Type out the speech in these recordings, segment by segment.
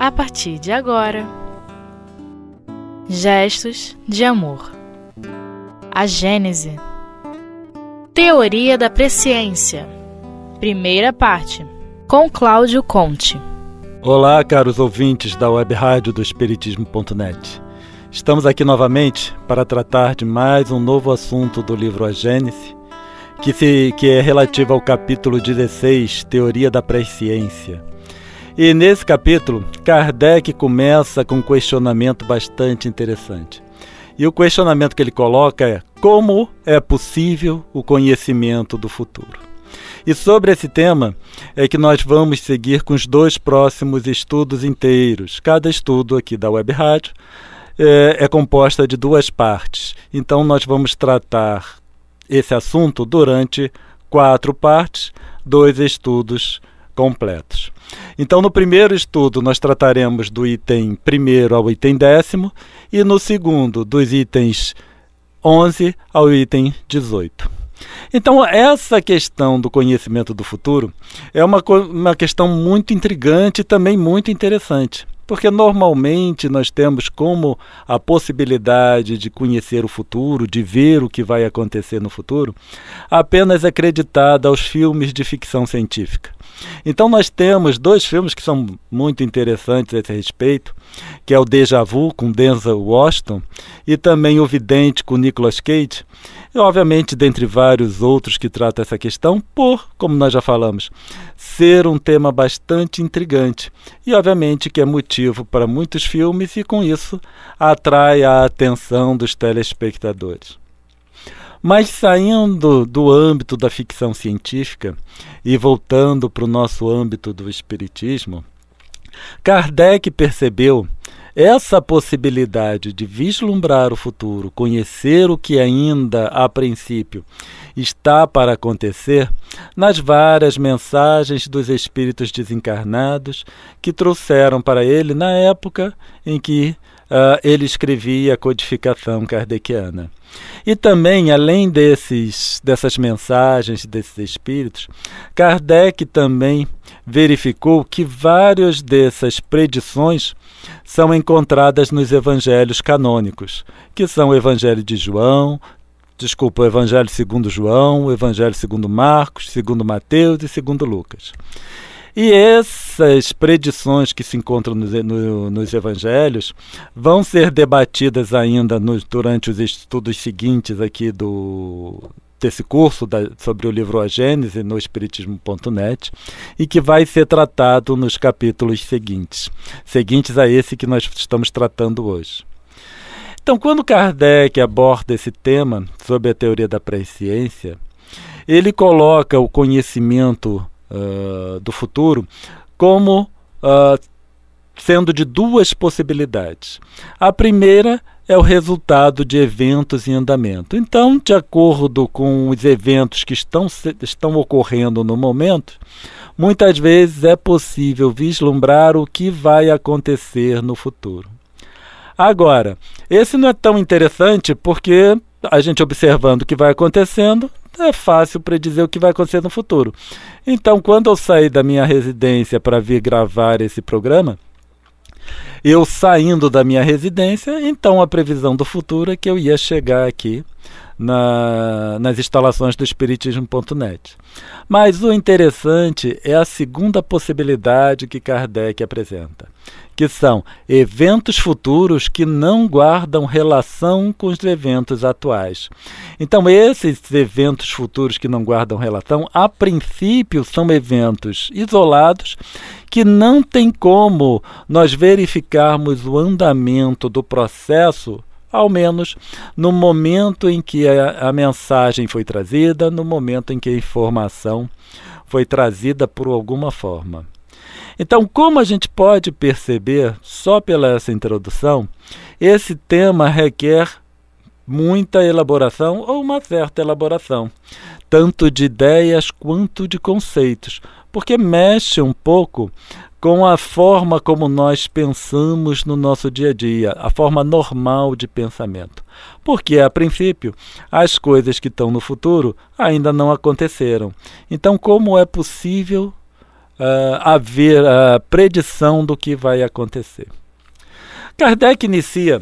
a partir de agora. Gestos de amor. A Gênese. Teoria da presciência. Primeira parte. Com Cláudio Conte. Olá, caros ouvintes da web rádio do Espiritismo.net. Estamos aqui novamente para tratar de mais um novo assunto do livro A Gênese, que, se, que é relativo ao capítulo 16, Teoria da Presciência. E nesse capítulo, Kardec começa com um questionamento bastante interessante. E o questionamento que ele coloca é: como é possível o conhecimento do futuro? E sobre esse tema é que nós vamos seguir com os dois próximos estudos inteiros. Cada estudo aqui da Web Rádio é, é composta de duas partes. Então nós vamos tratar esse assunto durante quatro partes, dois estudos completos. Então, no primeiro estudo, nós trataremos do item primeiro ao item décimo, e no segundo, dos itens 11 ao item 18. Então, essa questão do conhecimento do futuro é uma, uma questão muito intrigante e também muito interessante. Porque normalmente nós temos como a possibilidade de conhecer o futuro, de ver o que vai acontecer no futuro, apenas acreditada aos filmes de ficção científica. Então nós temos dois filmes que são muito interessantes a esse respeito, que é o Deja Vu com Denzel Washington e também o Vidente com Nicolas Cage. E obviamente dentre vários outros que tratam essa questão, por, como nós já falamos, ser um tema bastante intrigante e obviamente que é motivo para muitos filmes e com isso atrai a atenção dos telespectadores. Mas saindo do âmbito da ficção científica e voltando para o nosso âmbito do espiritismo, Kardec percebeu essa possibilidade de vislumbrar o futuro, conhecer o que ainda a princípio está para acontecer, nas várias mensagens dos espíritos desencarnados que trouxeram para ele na época em que uh, ele escrevia a codificação kardeciana. E também, além desses, dessas mensagens desses espíritos, Kardec também verificou que várias dessas predições são encontradas nos evangelhos canônicos, que são o Evangelho de João, desculpa, o Evangelho segundo João, o Evangelho segundo Marcos, segundo Mateus e segundo Lucas. E essas predições que se encontram nos, no, nos evangelhos vão ser debatidas ainda nos, durante os estudos seguintes aqui do, desse curso da, sobre o livro A Gênese no Espiritismo.net e que vai ser tratado nos capítulos seguintes, seguintes a esse que nós estamos tratando hoje. Então, quando Kardec aborda esse tema sobre a teoria da presciência, ele coloca o conhecimento uh, do futuro como uh, sendo de duas possibilidades. A primeira é o resultado de eventos em andamento. Então, de acordo com os eventos que estão, estão ocorrendo no momento, muitas vezes é possível vislumbrar o que vai acontecer no futuro. Agora, esse não é tão interessante porque a gente observando o que vai acontecendo, é fácil predizer o que vai acontecer no futuro. Então, quando eu saí da minha residência para vir gravar esse programa, eu saindo da minha residência, então a previsão do futuro é que eu ia chegar aqui na, nas instalações do Espiritismo.net. Mas o interessante é a segunda possibilidade que Kardec apresenta que são eventos futuros que não guardam relação com os eventos atuais. Então, esses eventos futuros que não guardam relação, a princípio, são eventos isolados que não tem como nós verificarmos o andamento do processo ao menos no momento em que a, a, mensagem foi trazida, no momento em que a informação foi trazida por alguma forma. Então, como a gente pode perceber só pela essa introdução, esse tema requer muita elaboração ou uma certa elaboração, tanto de ideias quanto de conceitos, porque mexe um pouco com a forma como nós pensamos no nosso dia a dia, a forma normal de pensamento. Porque, a princípio, as coisas que estão no futuro ainda não aconteceram. Então, como é possível uh, haver a predição do que vai acontecer. Kardec inicia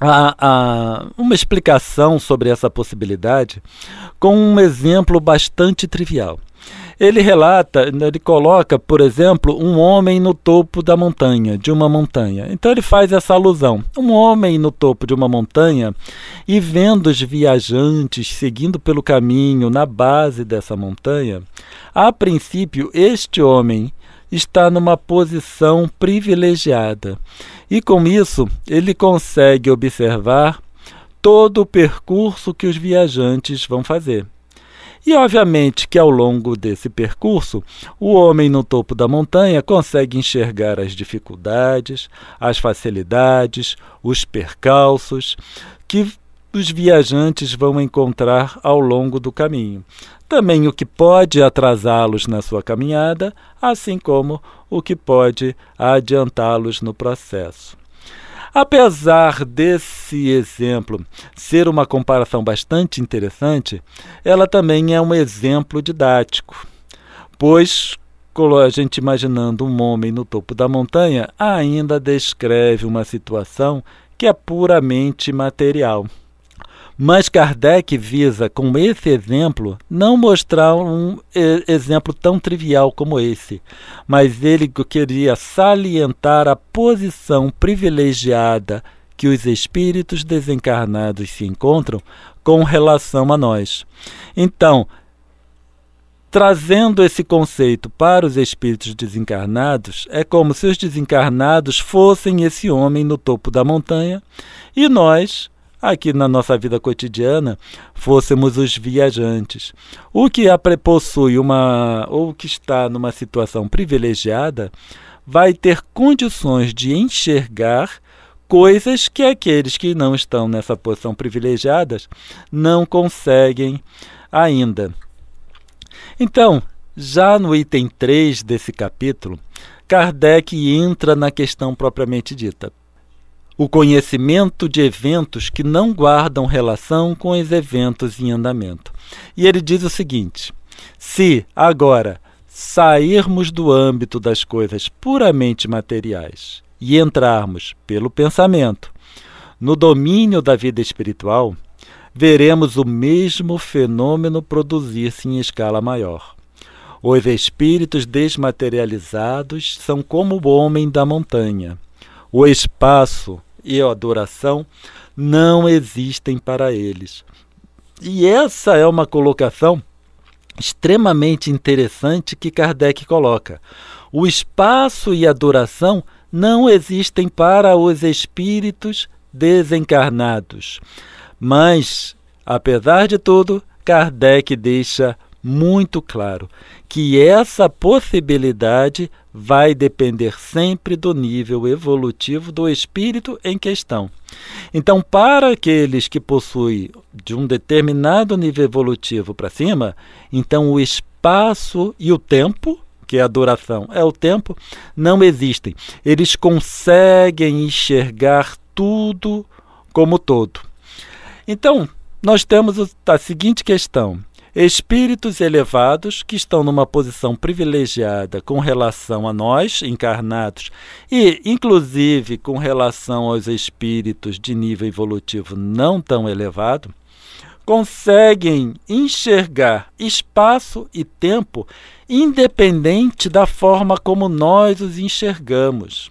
a, a, uma explicação sobre essa possibilidade com um exemplo bastante trivial. Ele relata, ele coloca, por exemplo, um homem no topo da montanha, de uma montanha. Então ele faz essa alusão. Um homem no topo de uma montanha e vendo os viajantes seguindo pelo caminho na base dessa montanha, a princípio este homem está numa posição privilegiada. E com isso, ele consegue observar todo o percurso que os viajantes vão fazer. E obviamente que ao longo desse percurso, o homem no topo da montanha consegue enxergar as dificuldades, as facilidades, os percalços que os viajantes vão encontrar ao longo do caminho. Também o que pode atrasá-los na sua caminhada, assim como o que pode adiantá-los no processo. Apesar desse exemplo ser uma comparação bastante interessante, ela também é um exemplo didático, pois a gente imaginando um homem no topo da montanha ainda descreve uma situação que é puramente material. Mas Kardec visa, com esse exemplo, não mostrar um exemplo tão trivial como esse, mas ele queria salientar a posição privilegiada que os espíritos desencarnados se encontram com relação a nós. Então, trazendo esse conceito para os espíritos desencarnados, é como se os desencarnados fossem esse homem no topo da montanha e nós, aqui na nossa vida cotidiana fôssemos os viajantes. O que possui uma ou que está numa situação privilegiada vai ter condições de enxergar coisas que aqueles que não estão nessa posição privilegiadas não conseguem ainda. Então, já no item 3 desse capítulo, Kardec entra na questão propriamente dita o conhecimento de eventos que não guardam relação com os eventos em andamento. E ele diz o seguinte: se agora sairmos do âmbito das coisas puramente materiais e entrarmos pelo pensamento no domínio da vida espiritual, veremos o mesmo fenômeno produzir-se em escala maior. Os espíritos desmaterializados são como o homem da montanha. O espaço e adoração não existem para eles. E essa é uma colocação extremamente interessante que Kardec coloca. O espaço e a adoração não existem para os espíritos desencarnados. Mas, apesar de tudo, Kardec deixa muito claro que essa possibilidade vai depender sempre do nível evolutivo do espírito em questão. Então, para aqueles que possuem de um determinado nível evolutivo para cima, então o espaço e o tempo, que é a duração, é o tempo, não existem. Eles conseguem enxergar tudo como todo. Então, nós temos a seguinte questão: espíritos elevados que estão numa posição privilegiada com relação a nós, encarnados, e inclusive com relação aos espíritos de nível evolutivo não tão elevado, conseguem enxergar espaço e tempo independente da forma como nós os enxergamos.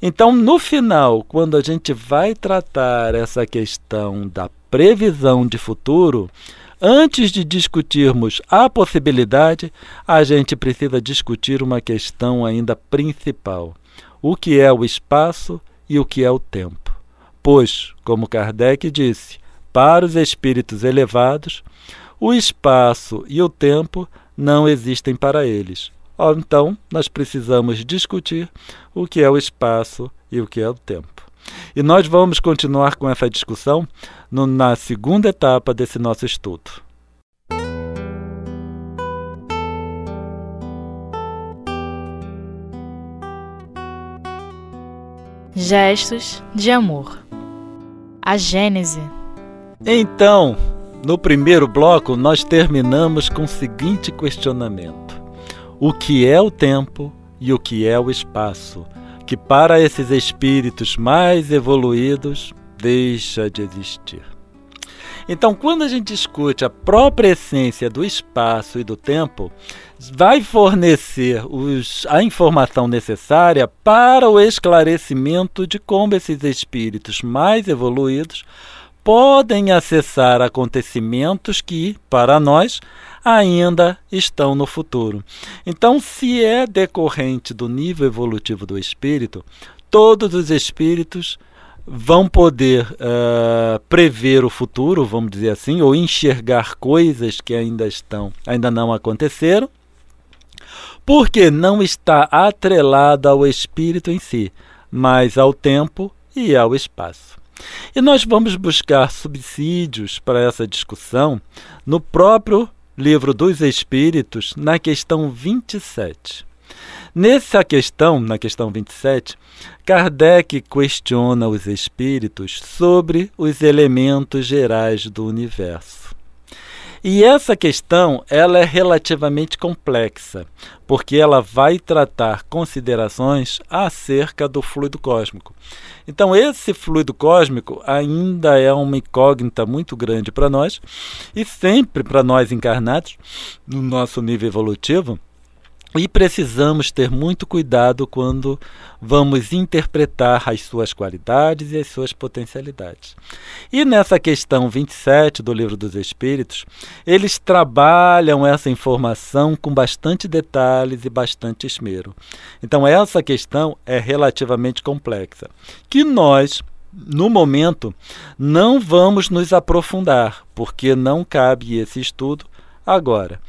Então, no final, quando a gente vai tratar essa questão da previsão de futuro, Antes de discutirmos a possibilidade, a gente precisa discutir uma questão ainda principal: o que é o espaço e o que é o tempo. Pois, como Kardec disse, para os espíritos elevados, o espaço e o tempo não existem para eles. Então, nós precisamos discutir o que é o espaço e o que é o tempo. E nós vamos continuar com essa discussão no, na segunda etapa desse nosso estudo. Gestos de amor. A Gênese. Então, no primeiro bloco, nós terminamos com o seguinte questionamento: o que é o tempo e o que é o espaço, que para esses espíritos mais evoluídos deixa de existir. Então, quando a gente discute a própria essência do espaço e do tempo, vai fornecer os, a informação necessária para o esclarecimento de como esses espíritos mais evoluídos podem acessar acontecimentos que, para nós, ainda estão no futuro. Então, se é decorrente do nível evolutivo do espírito, todos os espíritos vão poder uh, prever o futuro, vamos dizer assim, ou enxergar coisas que ainda estão, ainda não aconteceram, porque não está atrelada ao espírito em si, mas ao tempo e ao espaço. E nós vamos buscar subsídios para essa discussão no próprio Livro dos Espíritos, na questão 27. Nessa questão, na questão 27, Kardec questiona os espíritos sobre os elementos gerais do universo. E essa questão ela é relativamente complexa, porque ela vai tratar considerações acerca do fluido cósmico. Então, esse fluido cósmico ainda é uma incógnita muito grande para nós, e sempre para nós encarnados, no nosso nível evolutivo, e precisamos ter muito cuidado quando vamos interpretar as suas qualidades e as suas potencialidades. E nessa questão 27 do Livro dos Espíritos, eles trabalham essa informação com bastante detalhes e bastante esmero. Então, essa questão é relativamente complexa, que nós, no momento, não vamos nos aprofundar, porque não cabe esse estudo agora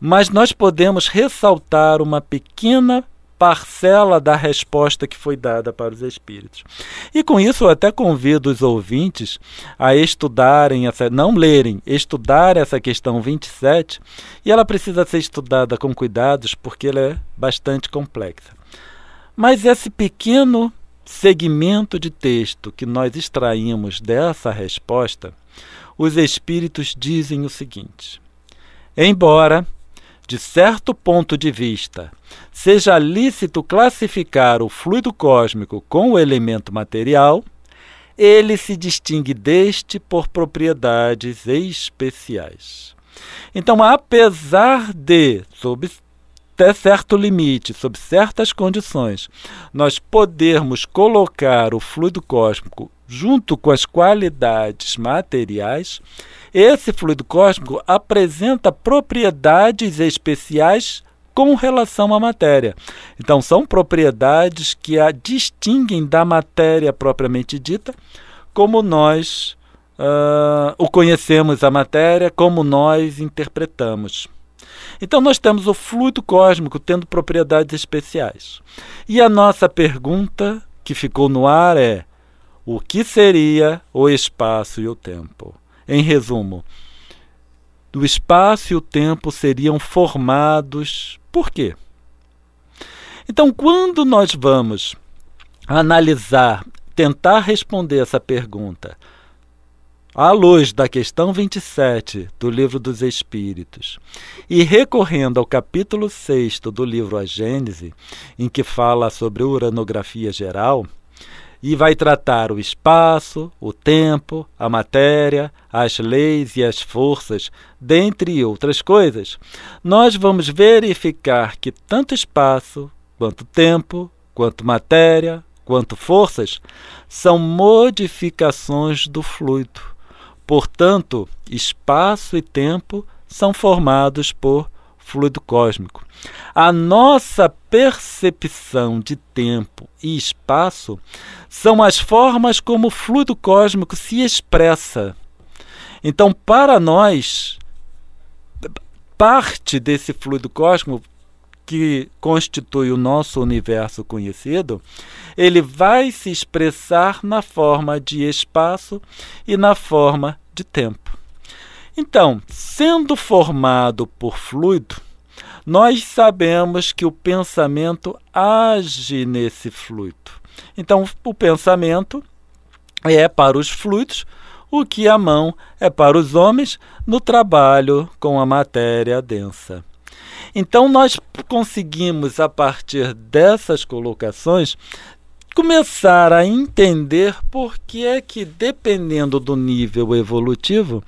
mas nós podemos ressaltar uma pequena parcela da resposta que foi dada para os espíritos. E com isso eu até convido os ouvintes a estudarem essa, não lerem, estudar essa questão 27, e ela precisa ser estudada com cuidados porque ela é bastante complexa. Mas esse pequeno segmento de texto que nós extraímos dessa resposta, os espíritos dizem o seguinte: Embora de certo ponto de vista, seja lícito classificar o fluido cósmico com o elemento material, ele se distingue deste por propriedades especiais. Então, apesar de, sob até certo limite, sob certas condições, nós podermos colocar o fluido cósmico junto com as qualidades materiais, esse fluido cósmico apresenta propriedades especiais com relação à matéria. Então, são propriedades que a distinguem da matéria propriamente dita, como nós uh, o conhecemos, a matéria, como nós interpretamos. Então, nós temos o fluido cósmico tendo propriedades especiais. E a nossa pergunta que ficou no ar é: o que seria o espaço e o tempo? Em resumo, o espaço e o tempo seriam formados por quê? Então, quando nós vamos analisar, tentar responder essa pergunta, à luz da questão 27 do Livro dos Espíritos e recorrendo ao capítulo 6 do livro A Gênese, em que fala sobre uranografia geral, e vai tratar o espaço, o tempo, a matéria, as leis e as forças, dentre outras coisas, nós vamos verificar que tanto espaço, quanto tempo, quanto matéria, quanto forças são modificações do fluido. Portanto, espaço e tempo são formados por fluido cósmico. A nossa percepção de tempo e espaço são as formas como o fluido cósmico se expressa. Então, para nós, parte desse fluido cósmico que constitui o nosso universo conhecido, ele vai se expressar na forma de espaço e na forma de tempo. Então, sendo formado por fluido, nós sabemos que o pensamento age nesse fluido. Então, o pensamento é para os fluidos o que a mão é para os homens no trabalho com a matéria densa. Então nós conseguimos a partir dessas colocações começar a entender por que é que dependendo do nível evolutivo,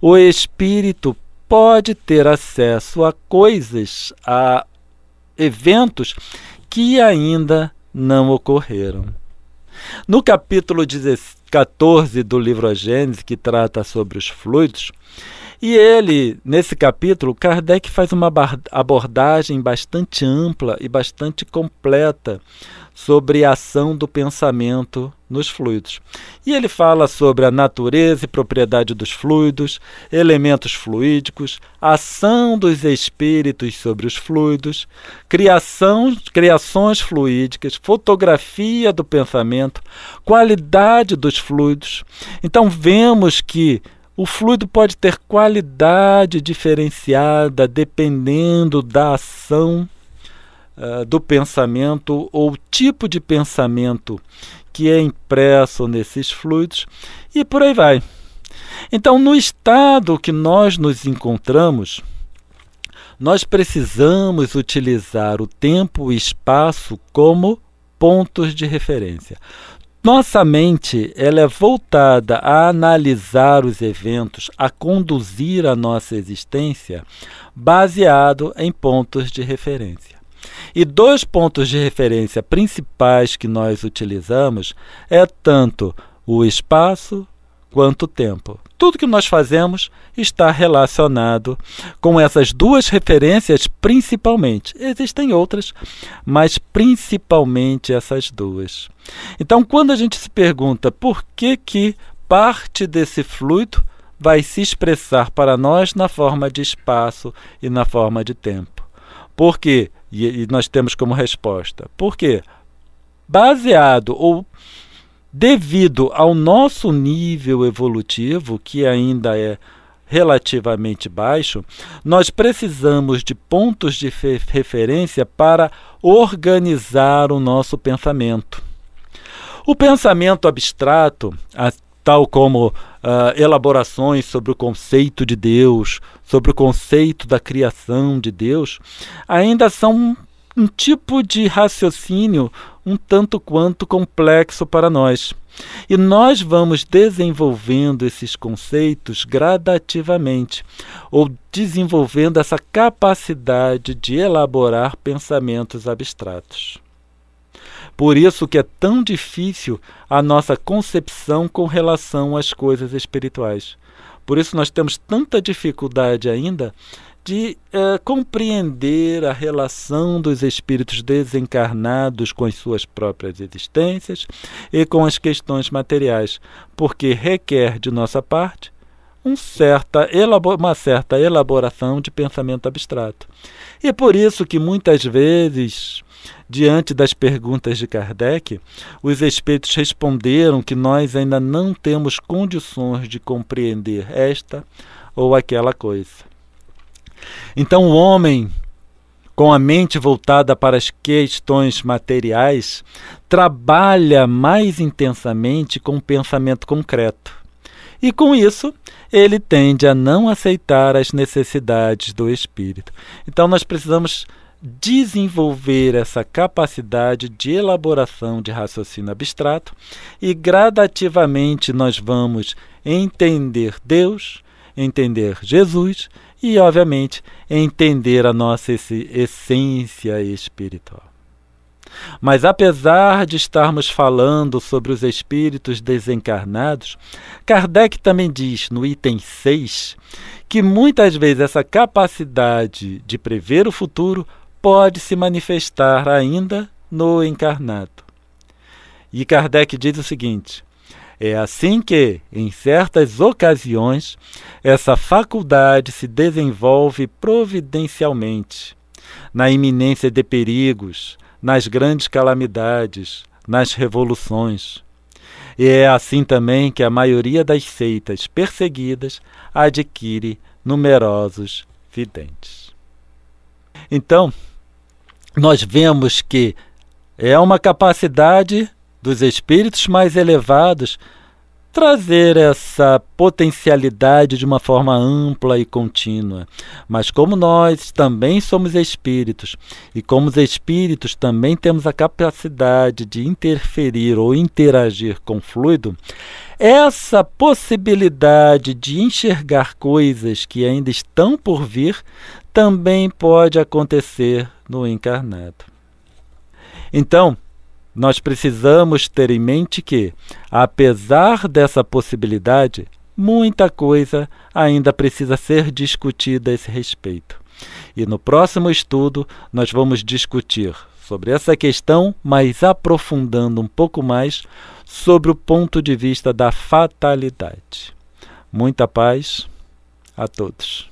o espírito pode ter acesso a coisas, a eventos que ainda não ocorreram. No capítulo 14 do livro A que trata sobre os fluidos, e ele, nesse capítulo, Kardec faz uma abordagem bastante ampla e bastante completa sobre a ação do pensamento nos fluidos. E ele fala sobre a natureza e propriedade dos fluidos, elementos fluídicos, ação dos espíritos sobre os fluidos, criação, criações fluídicas, fotografia do pensamento, qualidade dos fluidos. Então vemos que o fluido pode ter qualidade diferenciada dependendo da ação uh, do pensamento ou tipo de pensamento que é impresso nesses fluidos e por aí vai. Então, no estado que nós nos encontramos, nós precisamos utilizar o tempo e espaço como pontos de referência. Nossa mente ela é voltada a analisar os eventos, a conduzir a nossa existência baseado em pontos de referência. E dois pontos de referência principais que nós utilizamos é tanto o espaço quanto tempo. Tudo que nós fazemos está relacionado com essas duas referências principalmente. Existem outras, mas principalmente essas duas. Então, quando a gente se pergunta por que que parte desse fluido vai se expressar para nós na forma de espaço e na forma de tempo. Por quê? E, e nós temos como resposta. Por quê? Baseado ou devido ao nosso nível evolutivo, que ainda é relativamente baixo, nós precisamos de pontos de referência para organizar o nosso pensamento. O pensamento abstrato, tal como uh, elaborações sobre o conceito de Deus, sobre o conceito da criação de Deus, ainda são um tipo de raciocínio um tanto quanto complexo para nós. E nós vamos desenvolvendo esses conceitos gradativamente, ou desenvolvendo essa capacidade de elaborar pensamentos abstratos. Por isso que é tão difícil a nossa concepção com relação às coisas espirituais. Por isso nós temos tanta dificuldade ainda de uh, compreender a relação dos espíritos desencarnados com as suas próprias existências e com as questões materiais, porque requer de nossa parte um certa uma certa elaboração de pensamento abstrato. E é por isso que muitas vezes, diante das perguntas de Kardec, os espíritos responderam que nós ainda não temos condições de compreender esta ou aquela coisa. Então, o homem, com a mente voltada para as questões materiais, trabalha mais intensamente com o pensamento concreto. E com isso, ele tende a não aceitar as necessidades do espírito. Então, nós precisamos desenvolver essa capacidade de elaboração de raciocínio abstrato e gradativamente nós vamos entender Deus, entender Jesus e, obviamente, entender a nossa essência espiritual. Mas apesar de estarmos falando sobre os espíritos desencarnados, Kardec também diz no item 6 que muitas vezes essa capacidade de prever o futuro pode se manifestar ainda no encarnado. E Kardec diz o seguinte: é assim que, em certas ocasiões, essa faculdade se desenvolve providencialmente, na iminência de perigos, nas grandes calamidades, nas revoluções. E é assim também que a maioria das seitas perseguidas adquire numerosos videntes. Então, nós vemos que é uma capacidade dos espíritos mais elevados trazer essa potencialidade de uma forma ampla e contínua. Mas como nós também somos espíritos, e como os espíritos também temos a capacidade de interferir ou interagir com o fluido, essa possibilidade de enxergar coisas que ainda estão por vir também pode acontecer no encarnado. Então, nós precisamos ter em mente que, apesar dessa possibilidade, muita coisa ainda precisa ser discutida a esse respeito. E no próximo estudo nós vamos discutir sobre essa questão, mas aprofundando um pouco mais sobre o ponto de vista da fatalidade. Muita paz a todos.